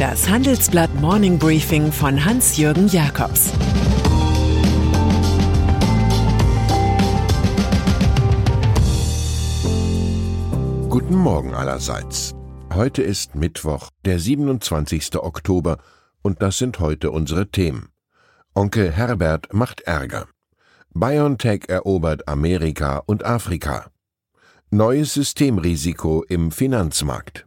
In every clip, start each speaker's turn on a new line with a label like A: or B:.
A: Das Handelsblatt Morning Briefing von Hans-Jürgen Jakobs
B: Guten Morgen allerseits. Heute ist Mittwoch, der 27. Oktober, und das sind heute unsere Themen. Onkel Herbert macht Ärger. BioNTech erobert Amerika und Afrika. Neues Systemrisiko im Finanzmarkt.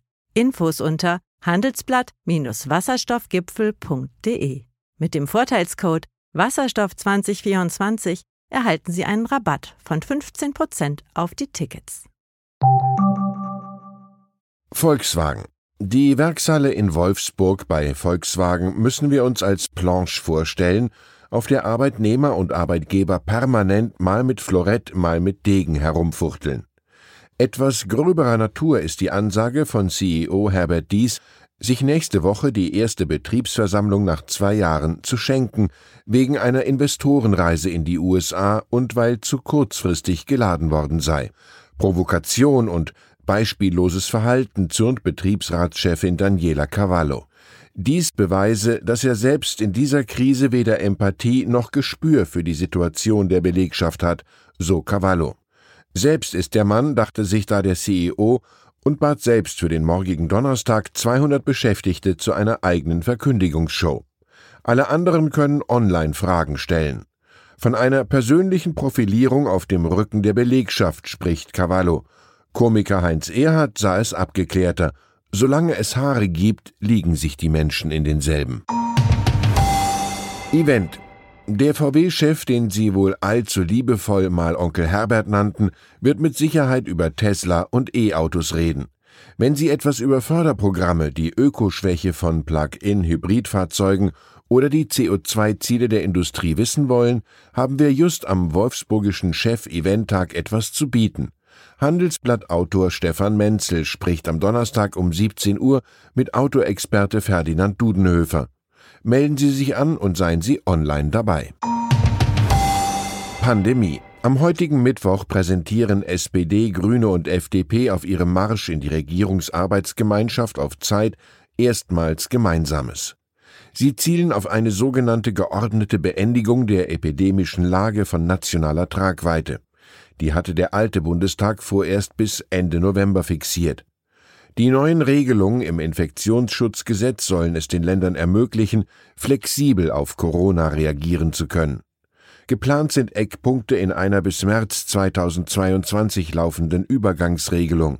C: Infos unter handelsblatt-wasserstoffgipfel.de. Mit dem Vorteilscode Wasserstoff 2024 erhalten Sie einen Rabatt von 15% auf die Tickets.
B: Volkswagen. Die Werkshalle in Wolfsburg bei Volkswagen müssen wir uns als Planche vorstellen, auf der Arbeitnehmer und Arbeitgeber permanent mal mit Florett, mal mit Degen herumfuchteln. Etwas gröberer Natur ist die Ansage von CEO Herbert Dies, sich nächste Woche die erste Betriebsversammlung nach zwei Jahren zu schenken, wegen einer Investorenreise in die USA und weil zu kurzfristig geladen worden sei. Provokation und beispielloses Verhalten zürnt Betriebsratschefin Daniela Cavallo. Dies beweise, dass er selbst in dieser Krise weder Empathie noch Gespür für die Situation der Belegschaft hat, so Cavallo. Selbst ist der Mann, dachte sich da der CEO, und bat selbst für den morgigen Donnerstag 200 Beschäftigte zu einer eigenen Verkündigungsshow. Alle anderen können online Fragen stellen. Von einer persönlichen Profilierung auf dem Rücken der Belegschaft spricht Cavallo. Komiker Heinz Erhardt sah es abgeklärter. Solange es Haare gibt, liegen sich die Menschen in denselben. Event der VW-Chef, den Sie wohl allzu liebevoll mal Onkel Herbert nannten, wird mit Sicherheit über Tesla und E-Autos reden. Wenn Sie etwas über Förderprogramme, die Ökoschwäche von Plug-in-Hybridfahrzeugen oder die CO2-Ziele der Industrie wissen wollen, haben wir just am Wolfsburgischen Chef-Eventtag etwas zu bieten. Handelsblatt-Autor Stefan Menzel spricht am Donnerstag um 17 Uhr mit Autoexperte Ferdinand Dudenhöfer. Melden Sie sich an und seien Sie online dabei. Pandemie. Am heutigen Mittwoch präsentieren SPD, Grüne und FDP auf ihrem Marsch in die Regierungsarbeitsgemeinschaft auf Zeit erstmals Gemeinsames. Sie zielen auf eine sogenannte geordnete Beendigung der epidemischen Lage von nationaler Tragweite. Die hatte der alte Bundestag vorerst bis Ende November fixiert. Die neuen Regelungen im Infektionsschutzgesetz sollen es den Ländern ermöglichen, flexibel auf Corona reagieren zu können. Geplant sind Eckpunkte in einer bis März 2022 laufenden Übergangsregelung.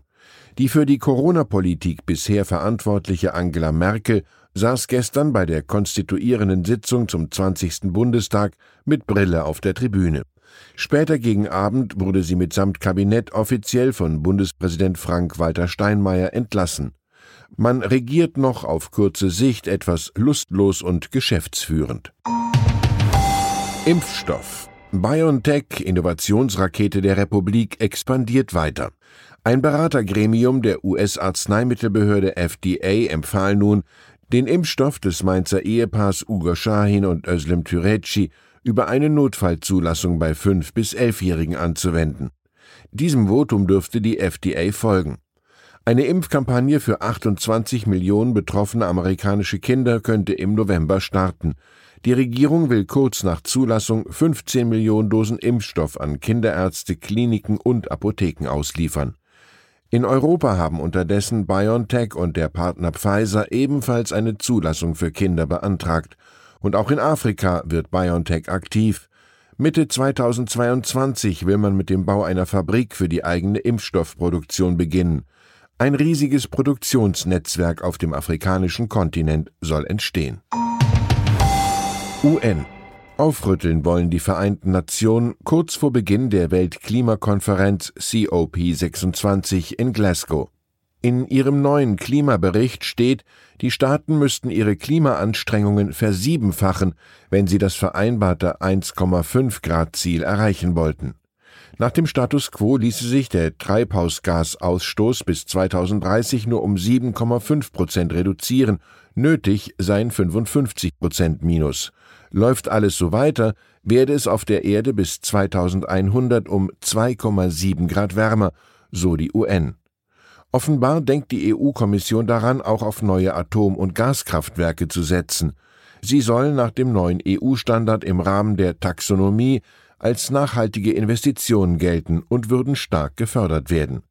B: Die für die Corona-Politik bisher verantwortliche Angela Merkel saß gestern bei der konstituierenden Sitzung zum 20. Bundestag mit Brille auf der Tribüne. Später gegen Abend wurde sie mitsamt Kabinett offiziell von Bundespräsident Frank-Walter Steinmeier entlassen. Man regiert noch auf kurze Sicht etwas lustlos und geschäftsführend. Impfstoff. BioNTech, Innovationsrakete der Republik, expandiert weiter. Ein Beratergremium der US-Arzneimittelbehörde FDA empfahl nun, den Impfstoff des Mainzer Ehepaars Ugo Shahin und Özlem Türeci über eine Notfallzulassung bei 5- bis 11-Jährigen anzuwenden. Diesem Votum dürfte die FDA folgen. Eine Impfkampagne für 28 Millionen betroffene amerikanische Kinder könnte im November starten. Die Regierung will kurz nach Zulassung 15 Millionen Dosen Impfstoff an Kinderärzte, Kliniken und Apotheken ausliefern. In Europa haben unterdessen BioNTech und der Partner Pfizer ebenfalls eine Zulassung für Kinder beantragt und auch in Afrika wird BioNTech aktiv. Mitte 2022 will man mit dem Bau einer Fabrik für die eigene Impfstoffproduktion beginnen. Ein riesiges Produktionsnetzwerk auf dem afrikanischen Kontinent soll entstehen. UN Aufrütteln wollen die Vereinten Nationen kurz vor Beginn der Weltklimakonferenz COP26 in Glasgow. In ihrem neuen Klimabericht steht, die Staaten müssten ihre Klimaanstrengungen versiebenfachen, wenn sie das vereinbarte 1,5 Grad Ziel erreichen wollten. Nach dem Status quo ließe sich der Treibhausgasausstoß bis 2030 nur um 7,5 Prozent reduzieren, nötig seien 55 Prozent Minus. Läuft alles so weiter, werde es auf der Erde bis 2100 um 2,7 Grad wärmer, so die UN. Offenbar denkt die EU-Kommission daran, auch auf neue Atom- und Gaskraftwerke zu setzen. Sie sollen nach dem neuen EU-Standard im Rahmen der Taxonomie als nachhaltige Investitionen gelten und würden stark gefördert werden.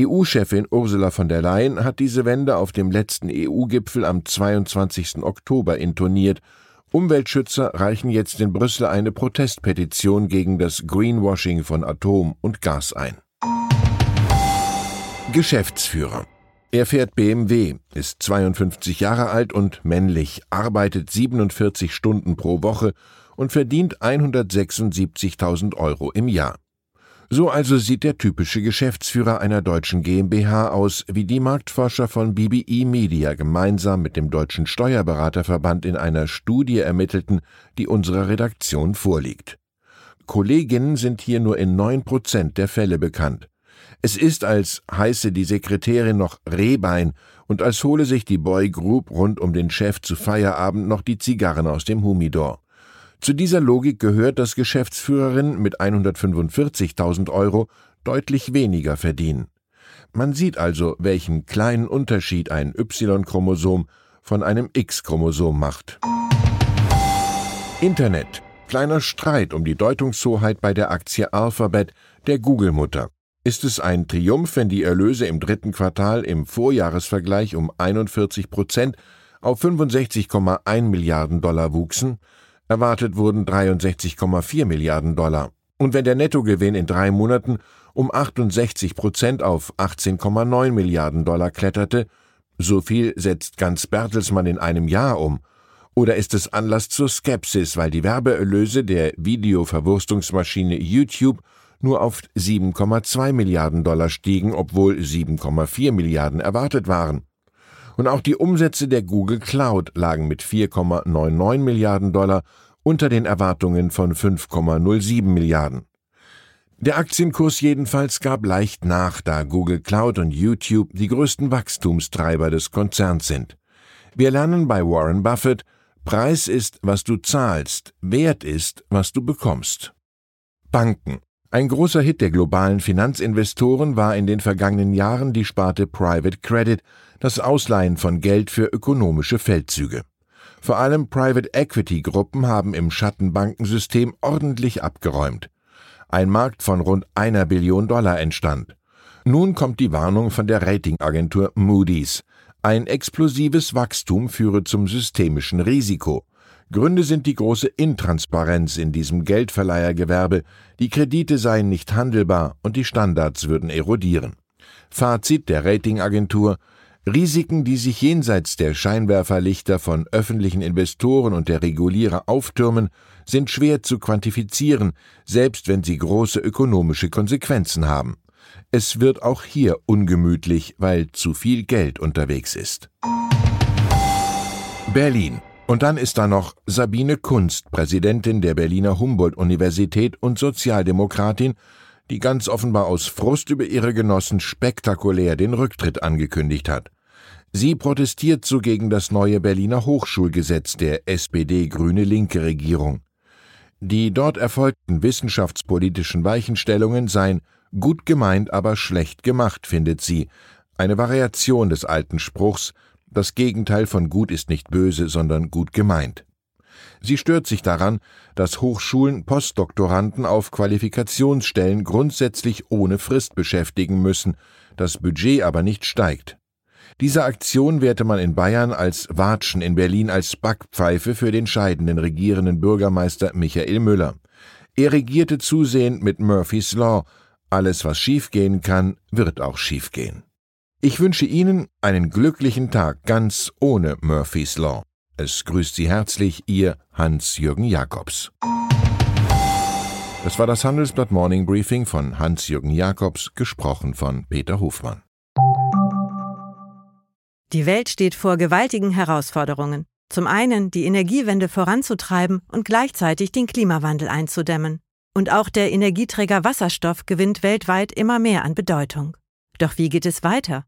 B: EU-Chefin Ursula von der Leyen hat diese Wende auf dem letzten EU-Gipfel am 22. Oktober intoniert. Umweltschützer reichen jetzt in Brüssel eine Protestpetition gegen das Greenwashing von Atom und Gas ein. Geschäftsführer. Er fährt BMW, ist 52 Jahre alt und männlich, arbeitet 47 Stunden pro Woche und verdient 176.000 Euro im Jahr. So also sieht der typische Geschäftsführer einer deutschen GmbH aus, wie die Marktforscher von BBE Media gemeinsam mit dem Deutschen Steuerberaterverband in einer Studie ermittelten, die unserer Redaktion vorliegt. Kolleginnen sind hier nur in neun Prozent der Fälle bekannt. Es ist, als heiße die Sekretärin noch Rehbein und als hole sich die Boy Group rund um den Chef zu Feierabend noch die Zigarren aus dem Humidor. Zu dieser Logik gehört, dass Geschäftsführerinnen mit 145.000 Euro deutlich weniger verdienen. Man sieht also, welchen kleinen Unterschied ein Y-Chromosom von einem X-Chromosom macht. Internet. Kleiner Streit um die Deutungshoheit bei der Aktie Alphabet, der Google-Mutter. Ist es ein Triumph, wenn die Erlöse im dritten Quartal im Vorjahresvergleich um 41 Prozent auf 65,1 Milliarden Dollar wuchsen? Erwartet wurden 63,4 Milliarden Dollar. Und wenn der Nettogewinn in drei Monaten um 68 Prozent auf 18,9 Milliarden Dollar kletterte, so viel setzt ganz Bertelsmann in einem Jahr um. Oder ist es Anlass zur Skepsis, weil die Werbeerlöse der Videoverwurstungsmaschine YouTube nur auf 7,2 Milliarden Dollar stiegen, obwohl 7,4 Milliarden erwartet waren. Und auch die Umsätze der Google Cloud lagen mit 4,99 Milliarden Dollar unter den Erwartungen von 5,07 Milliarden. Der Aktienkurs jedenfalls gab leicht nach, da Google Cloud und YouTube die größten Wachstumstreiber des Konzerns sind. Wir lernen bei Warren Buffett, Preis ist, was du zahlst, Wert ist, was du bekommst. Banken. Ein großer Hit der globalen Finanzinvestoren war in den vergangenen Jahren die Sparte Private Credit, das Ausleihen von Geld für ökonomische Feldzüge. Vor allem Private Equity Gruppen haben im Schattenbankensystem ordentlich abgeräumt. Ein Markt von rund einer Billion Dollar entstand. Nun kommt die Warnung von der Ratingagentur Moody's. Ein explosives Wachstum führe zum systemischen Risiko. Gründe sind die große Intransparenz in diesem Geldverleihergewerbe, die Kredite seien nicht handelbar und die Standards würden erodieren. Fazit der Ratingagentur Risiken, die sich jenseits der Scheinwerferlichter von öffentlichen Investoren und der Regulierer auftürmen, sind schwer zu quantifizieren, selbst wenn sie große ökonomische Konsequenzen haben. Es wird auch hier ungemütlich, weil zu viel Geld unterwegs ist. Berlin und dann ist da noch Sabine Kunst, Präsidentin der Berliner Humboldt-Universität und Sozialdemokratin, die ganz offenbar aus Frust über ihre Genossen spektakulär den Rücktritt angekündigt hat. Sie protestiert so gegen das neue Berliner Hochschulgesetz der SPD-Grüne-Linke Regierung. Die dort erfolgten wissenschaftspolitischen Weichenstellungen seien gut gemeint, aber schlecht gemacht, findet sie, eine Variation des alten Spruchs, das Gegenteil von gut ist nicht böse, sondern gut gemeint. Sie stört sich daran, dass Hochschulen Postdoktoranden auf Qualifikationsstellen grundsätzlich ohne Frist beschäftigen müssen, das Budget aber nicht steigt. Diese Aktion wehrte man in Bayern als Watschen, in Berlin als Backpfeife für den scheidenden regierenden Bürgermeister Michael Müller. Er regierte zusehend mit Murphy's Law. Alles, was schiefgehen kann, wird auch schiefgehen. Ich wünsche Ihnen einen glücklichen Tag ganz ohne Murphy's Law. Es grüßt Sie herzlich Ihr Hans-Jürgen Jakobs. Das war das Handelsblatt Morning Briefing von Hans-Jürgen Jakobs, gesprochen von Peter Hofmann.
C: Die Welt steht vor gewaltigen Herausforderungen. Zum einen die Energiewende voranzutreiben und gleichzeitig den Klimawandel einzudämmen. Und auch der Energieträger Wasserstoff gewinnt weltweit immer mehr an Bedeutung. Doch wie geht es weiter?